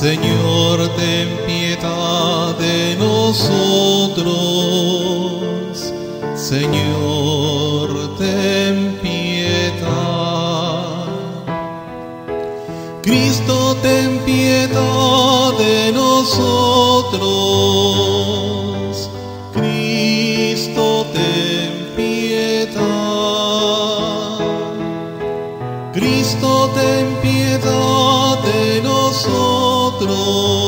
Señor, ten piedad de nosotros. Señor, ten piedad. Cristo, ten piedad de nosotros. Cristo, ten piedad. Cristo, ten piedad de nosotros. trono.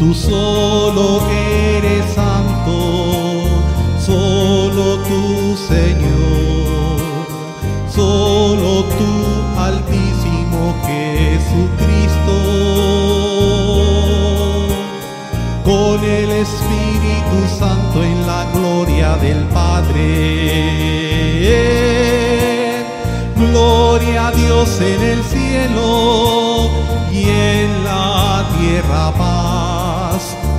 Tú solo eres santo, solo tú Señor, solo tú altísimo Jesucristo. Con el Espíritu Santo en la gloria del Padre. Gloria a Dios en el cielo y en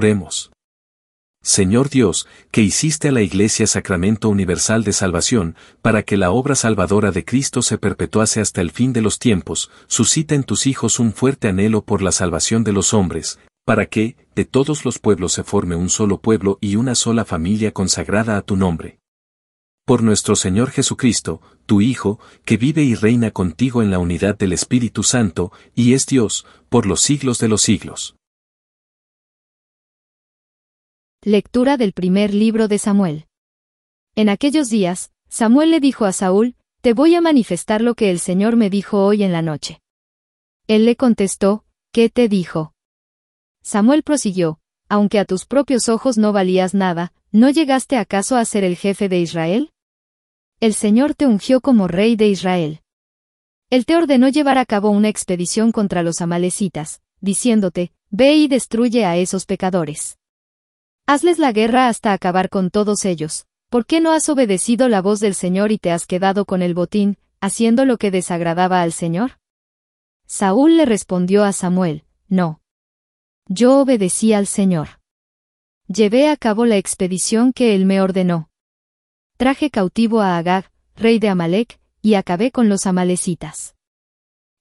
Oremos. Señor Dios, que hiciste a la Iglesia sacramento universal de salvación, para que la obra salvadora de Cristo se perpetuase hasta el fin de los tiempos, suscita en tus hijos un fuerte anhelo por la salvación de los hombres, para que, de todos los pueblos se forme un solo pueblo y una sola familia consagrada a tu nombre. Por nuestro Señor Jesucristo, tu Hijo, que vive y reina contigo en la unidad del Espíritu Santo, y es Dios, por los siglos de los siglos. Lectura del primer libro de Samuel. En aquellos días, Samuel le dijo a Saúl, Te voy a manifestar lo que el Señor me dijo hoy en la noche. Él le contestó, ¿qué te dijo? Samuel prosiguió, Aunque a tus propios ojos no valías nada, ¿no llegaste acaso a ser el jefe de Israel? El Señor te ungió como rey de Israel. Él te ordenó llevar a cabo una expedición contra los amalecitas, diciéndote, Ve y destruye a esos pecadores. Hazles la guerra hasta acabar con todos ellos, ¿por qué no has obedecido la voz del Señor y te has quedado con el botín, haciendo lo que desagradaba al Señor? Saúl le respondió a Samuel, No. Yo obedecí al Señor. Llevé a cabo la expedición que él me ordenó. Traje cautivo a Agag, rey de Amalek, y acabé con los amalecitas.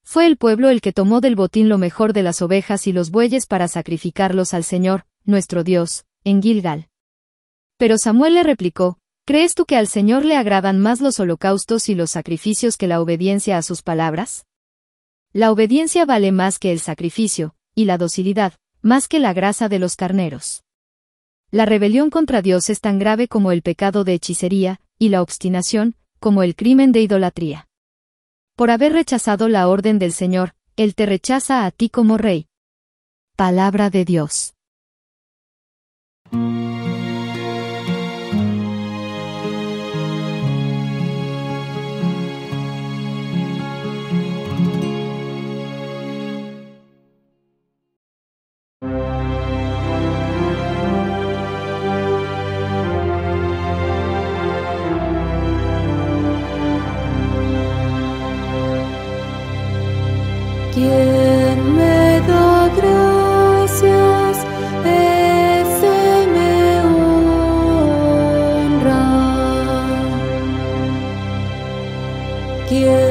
Fue el pueblo el que tomó del botín lo mejor de las ovejas y los bueyes para sacrificarlos al Señor, nuestro Dios, en Gilgal. Pero Samuel le replicó, ¿crees tú que al Señor le agradan más los holocaustos y los sacrificios que la obediencia a sus palabras? La obediencia vale más que el sacrificio, y la docilidad, más que la grasa de los carneros. La rebelión contra Dios es tan grave como el pecado de hechicería, y la obstinación, como el crimen de idolatría. Por haber rechazado la orden del Señor, Él te rechaza a ti como rey. Palabra de Dios. you kia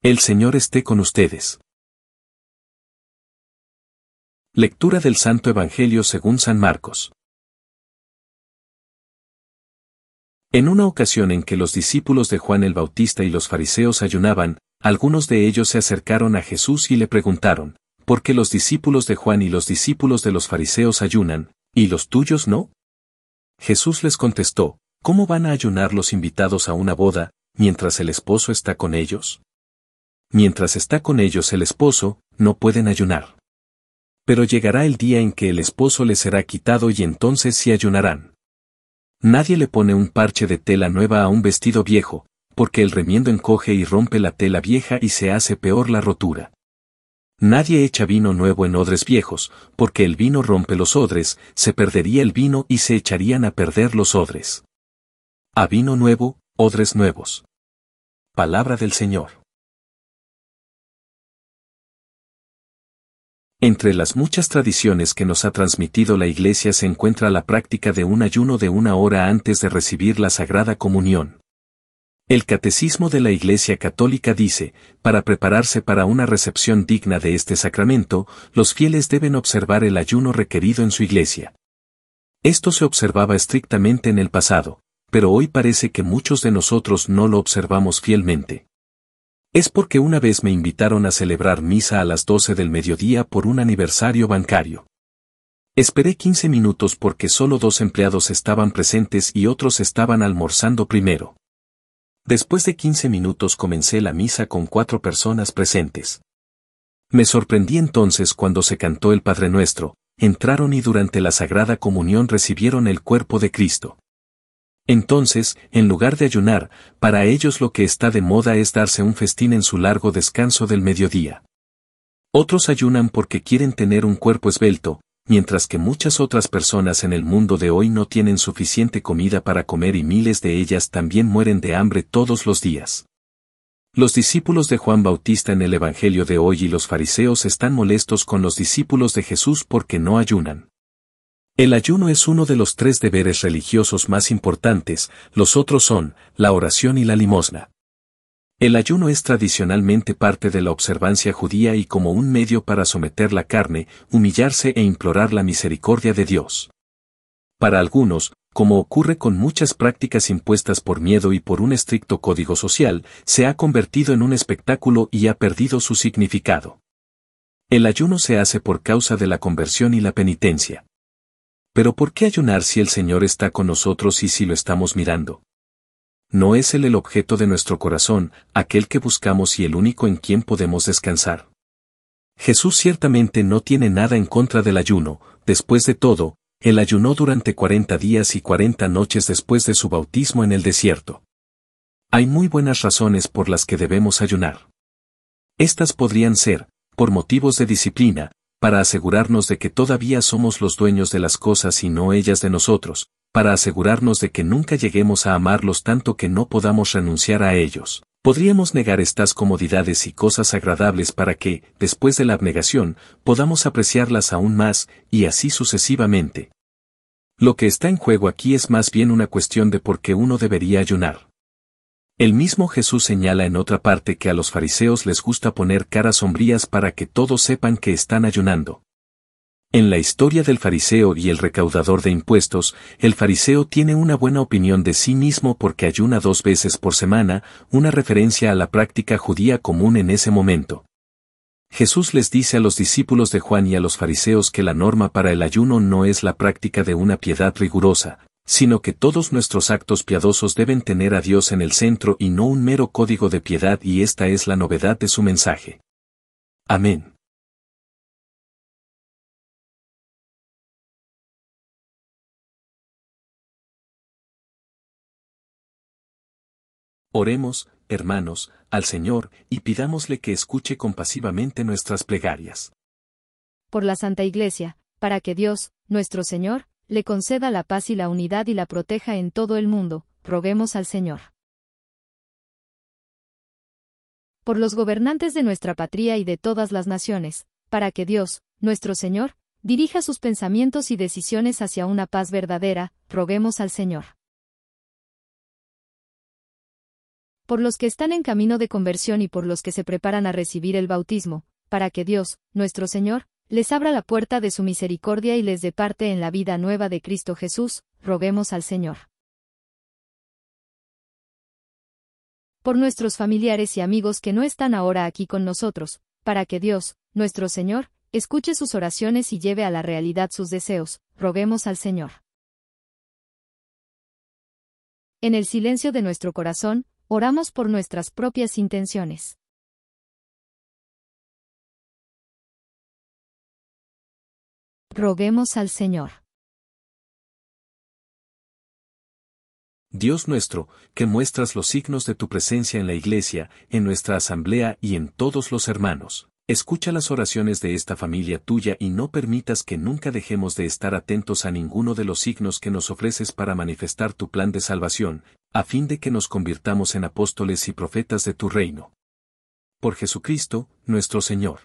El Señor esté con ustedes. Lectura del Santo Evangelio según San Marcos. En una ocasión en que los discípulos de Juan el Bautista y los fariseos ayunaban, algunos de ellos se acercaron a Jesús y le preguntaron, ¿por qué los discípulos de Juan y los discípulos de los fariseos ayunan, y los tuyos no? Jesús les contestó, ¿cómo van a ayunar los invitados a una boda, mientras el esposo está con ellos? Mientras está con ellos el esposo, no pueden ayunar. Pero llegará el día en que el esposo les será quitado y entonces sí ayunarán. Nadie le pone un parche de tela nueva a un vestido viejo, porque el remiendo encoge y rompe la tela vieja y se hace peor la rotura. Nadie echa vino nuevo en odres viejos, porque el vino rompe los odres, se perdería el vino y se echarían a perder los odres. A vino nuevo, odres nuevos. Palabra del Señor. Entre las muchas tradiciones que nos ha transmitido la Iglesia se encuentra la práctica de un ayuno de una hora antes de recibir la Sagrada Comunión. El Catecismo de la Iglesia Católica dice, para prepararse para una recepción digna de este sacramento, los fieles deben observar el ayuno requerido en su iglesia. Esto se observaba estrictamente en el pasado, pero hoy parece que muchos de nosotros no lo observamos fielmente. Es porque una vez me invitaron a celebrar misa a las 12 del mediodía por un aniversario bancario. Esperé 15 minutos porque solo dos empleados estaban presentes y otros estaban almorzando primero. Después de 15 minutos comencé la misa con cuatro personas presentes. Me sorprendí entonces cuando se cantó el Padre Nuestro, entraron y durante la Sagrada Comunión recibieron el cuerpo de Cristo. Entonces, en lugar de ayunar, para ellos lo que está de moda es darse un festín en su largo descanso del mediodía. Otros ayunan porque quieren tener un cuerpo esbelto, mientras que muchas otras personas en el mundo de hoy no tienen suficiente comida para comer y miles de ellas también mueren de hambre todos los días. Los discípulos de Juan Bautista en el Evangelio de hoy y los fariseos están molestos con los discípulos de Jesús porque no ayunan. El ayuno es uno de los tres deberes religiosos más importantes, los otros son, la oración y la limosna. El ayuno es tradicionalmente parte de la observancia judía y como un medio para someter la carne, humillarse e implorar la misericordia de Dios. Para algunos, como ocurre con muchas prácticas impuestas por miedo y por un estricto código social, se ha convertido en un espectáculo y ha perdido su significado. El ayuno se hace por causa de la conversión y la penitencia. Pero ¿por qué ayunar si el Señor está con nosotros y si lo estamos mirando? ¿No es Él el objeto de nuestro corazón, aquel que buscamos y el único en quien podemos descansar? Jesús ciertamente no tiene nada en contra del ayuno, después de todo, Él ayunó durante cuarenta días y cuarenta noches después de su bautismo en el desierto. Hay muy buenas razones por las que debemos ayunar. Estas podrían ser, por motivos de disciplina, para asegurarnos de que todavía somos los dueños de las cosas y no ellas de nosotros, para asegurarnos de que nunca lleguemos a amarlos tanto que no podamos renunciar a ellos. Podríamos negar estas comodidades y cosas agradables para que, después de la abnegación, podamos apreciarlas aún más, y así sucesivamente. Lo que está en juego aquí es más bien una cuestión de por qué uno debería ayunar. El mismo Jesús señala en otra parte que a los fariseos les gusta poner caras sombrías para que todos sepan que están ayunando. En la historia del fariseo y el recaudador de impuestos, el fariseo tiene una buena opinión de sí mismo porque ayuna dos veces por semana, una referencia a la práctica judía común en ese momento. Jesús les dice a los discípulos de Juan y a los fariseos que la norma para el ayuno no es la práctica de una piedad rigurosa, sino que todos nuestros actos piadosos deben tener a Dios en el centro y no un mero código de piedad y esta es la novedad de su mensaje. Amén. Oremos, hermanos, al Señor, y pidámosle que escuche compasivamente nuestras plegarias. Por la Santa Iglesia, para que Dios, nuestro Señor, le conceda la paz y la unidad y la proteja en todo el mundo, roguemos al Señor. Por los gobernantes de nuestra patria y de todas las naciones, para que Dios, nuestro Señor, dirija sus pensamientos y decisiones hacia una paz verdadera, roguemos al Señor. por los que están en camino de conversión y por los que se preparan a recibir el bautismo, para que Dios, nuestro Señor, les abra la puerta de su misericordia y les dé parte en la vida nueva de Cristo Jesús, roguemos al Señor. Por nuestros familiares y amigos que no están ahora aquí con nosotros, para que Dios, nuestro Señor, escuche sus oraciones y lleve a la realidad sus deseos, roguemos al Señor. En el silencio de nuestro corazón, oramos por nuestras propias intenciones. Roguemos al Señor. Dios nuestro, que muestras los signos de tu presencia en la Iglesia, en nuestra asamblea y en todos los hermanos. Escucha las oraciones de esta familia tuya y no permitas que nunca dejemos de estar atentos a ninguno de los signos que nos ofreces para manifestar tu plan de salvación, a fin de que nos convirtamos en apóstoles y profetas de tu reino. Por Jesucristo, nuestro Señor.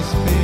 must be.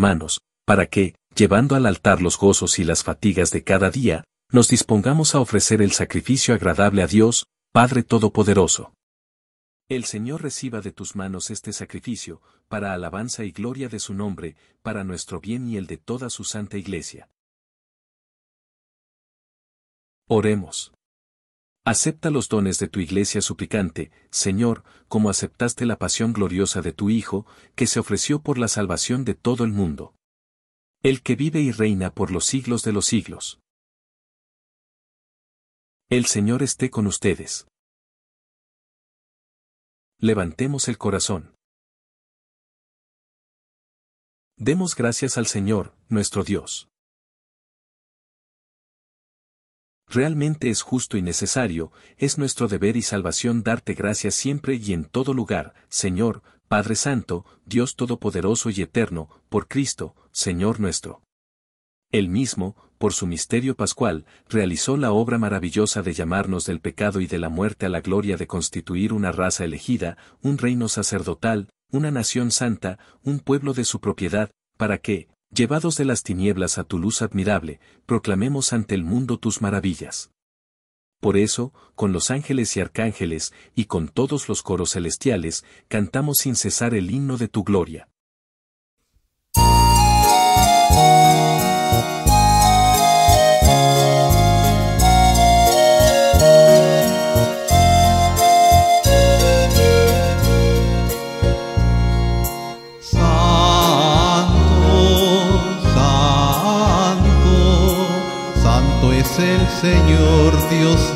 Hermanos, para que, llevando al altar los gozos y las fatigas de cada día, nos dispongamos a ofrecer el sacrificio agradable a Dios, Padre Todopoderoso. El Señor reciba de tus manos este sacrificio, para alabanza y gloria de su nombre, para nuestro bien y el de toda su santa iglesia. Oremos. Acepta los dones de tu iglesia suplicante, Señor, como aceptaste la pasión gloriosa de tu Hijo, que se ofreció por la salvación de todo el mundo. El que vive y reina por los siglos de los siglos. El Señor esté con ustedes. Levantemos el corazón. Demos gracias al Señor, nuestro Dios. Realmente es justo y necesario, es nuestro deber y salvación darte gracias siempre y en todo lugar, Señor, Padre Santo, Dios Todopoderoso y Eterno, por Cristo, Señor nuestro. Él mismo, por su misterio pascual, realizó la obra maravillosa de llamarnos del pecado y de la muerte a la gloria de constituir una raza elegida, un reino sacerdotal, una nación santa, un pueblo de su propiedad, para que, llevados de las tinieblas a tu luz admirable, proclamemos ante el mundo tus maravillas. Por eso, con los ángeles y arcángeles, y con todos los coros celestiales, cantamos sin cesar el himno de tu gloria.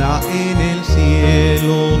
En el cielo,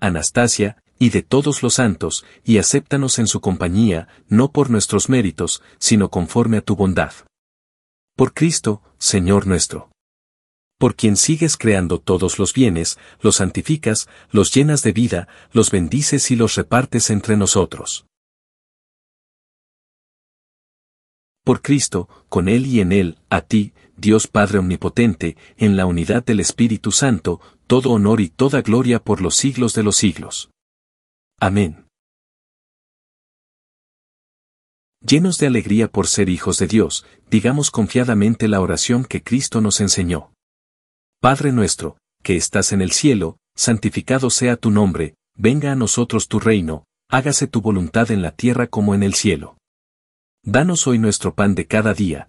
Anastasia, y de todos los santos, y acéptanos en su compañía, no por nuestros méritos, sino conforme a tu bondad. Por Cristo, Señor nuestro por quien sigues creando todos los bienes, los santificas, los llenas de vida, los bendices y los repartes entre nosotros. Por Cristo, con Él y en Él, a ti, Dios Padre Omnipotente, en la unidad del Espíritu Santo, todo honor y toda gloria por los siglos de los siglos. Amén. Llenos de alegría por ser hijos de Dios, digamos confiadamente la oración que Cristo nos enseñó. Padre nuestro, que estás en el cielo, santificado sea tu nombre, venga a nosotros tu reino, hágase tu voluntad en la tierra como en el cielo. Danos hoy nuestro pan de cada día,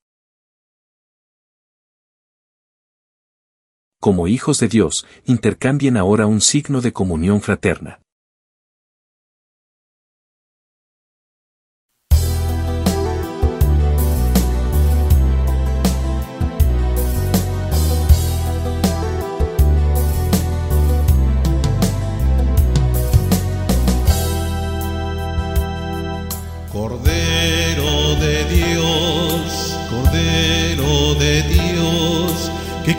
Como hijos de Dios, intercambien ahora un signo de comunión fraterna.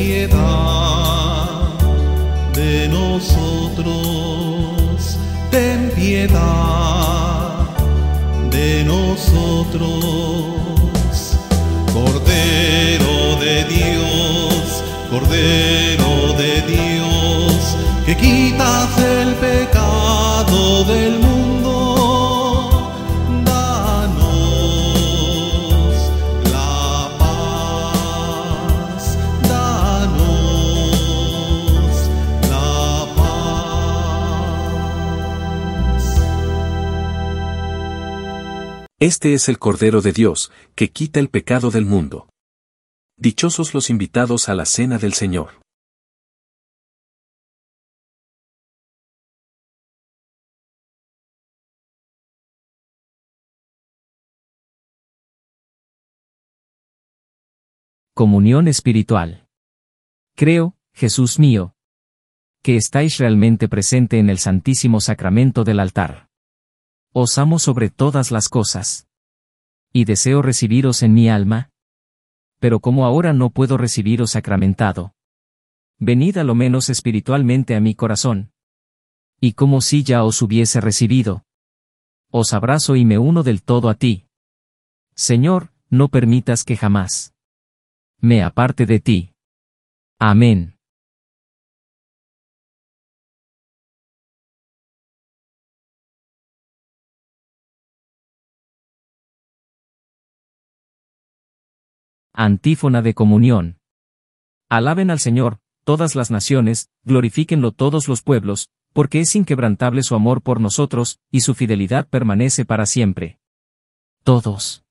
piedad de nosotros, ten piedad de nosotros. Este es el Cordero de Dios, que quita el pecado del mundo. Dichosos los invitados a la cena del Señor. Comunión espiritual. Creo, Jesús mío, que estáis realmente presente en el Santísimo Sacramento del altar. Os amo sobre todas las cosas. Y deseo recibiros en mi alma. Pero como ahora no puedo recibiros sacramentado. Venid a lo menos espiritualmente a mi corazón. Y como si ya os hubiese recibido. Os abrazo y me uno del todo a ti. Señor, no permitas que jamás me aparte de ti. Amén. Antífona de comunión. Alaben al Señor, todas las naciones, glorifíquenlo todos los pueblos, porque es inquebrantable su amor por nosotros, y su fidelidad permanece para siempre. Todos.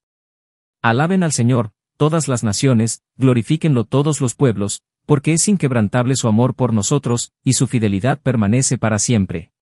Alaben al Señor, todas las naciones, glorifíquenlo todos los pueblos, porque es inquebrantable su amor por nosotros, y su fidelidad permanece para siempre.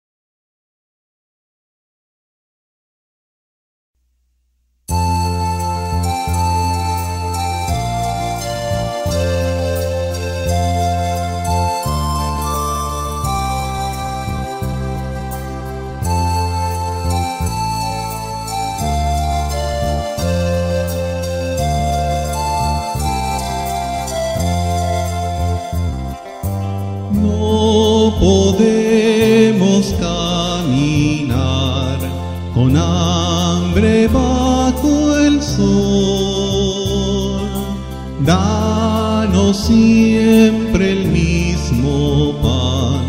Siempre el mismo pan,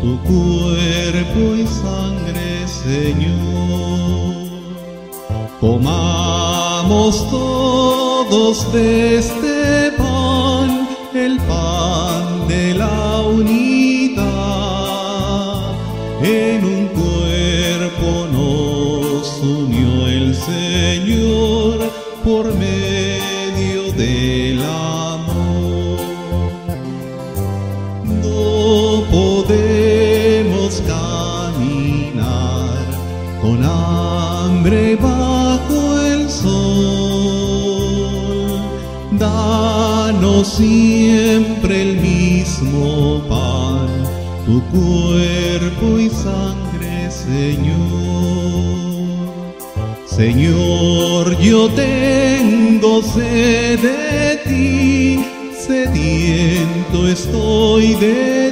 tu cuerpo y sangre, Señor. Comamos todos de este pan, el pan de la unidad. En un cuerpo nos unió el Señor por medio siempre el mismo pan, tu cuerpo y sangre, Señor. Señor, yo tengo sed de ti, sediento estoy de Dios,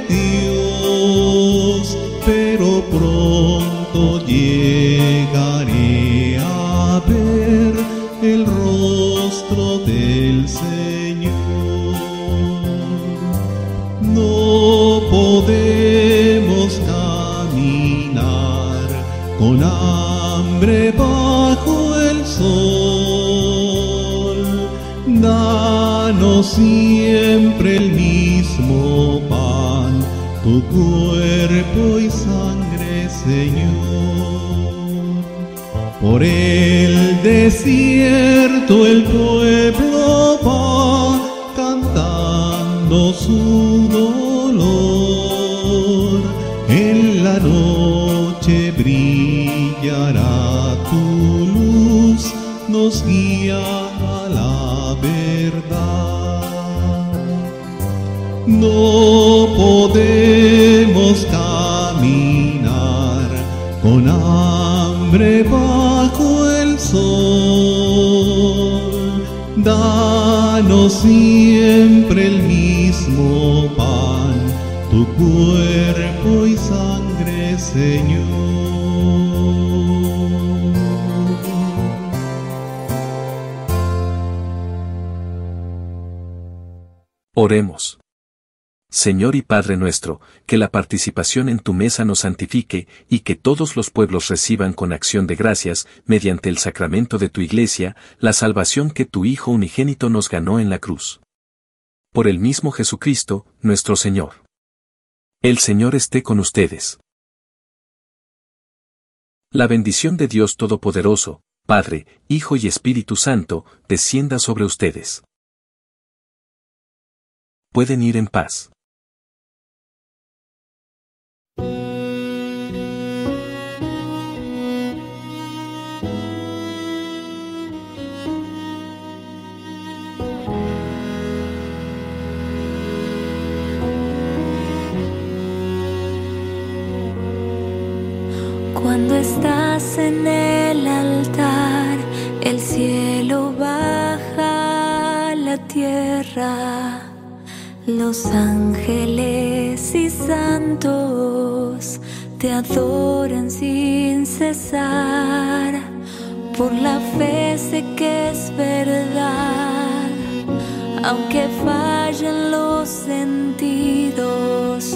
cuerpo y sangre, Señor. Por el desierto el pueblo va cantando su dolor. En la noche brillará tu luz, nos guía a la verdad. No podemos caminar con hambre bajo el sol. Danos siempre el mismo pan, tu cuerpo y sangre, Señor. Oremos. Señor y Padre nuestro, que la participación en tu mesa nos santifique, y que todos los pueblos reciban con acción de gracias, mediante el sacramento de tu Iglesia, la salvación que tu Hijo unigénito nos ganó en la cruz. Por el mismo Jesucristo, nuestro Señor. El Señor esté con ustedes. La bendición de Dios Todopoderoso, Padre, Hijo y Espíritu Santo, descienda sobre ustedes. Pueden ir en paz. Cuando estás en el altar, el cielo baja a la tierra. Los ángeles y santos te adoran sin cesar. Por la fe sé que es verdad, aunque fallen los sentidos,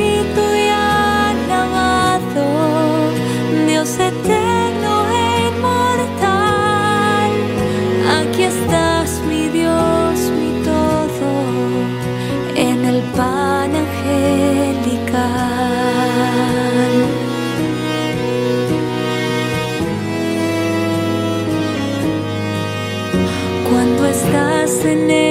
estás en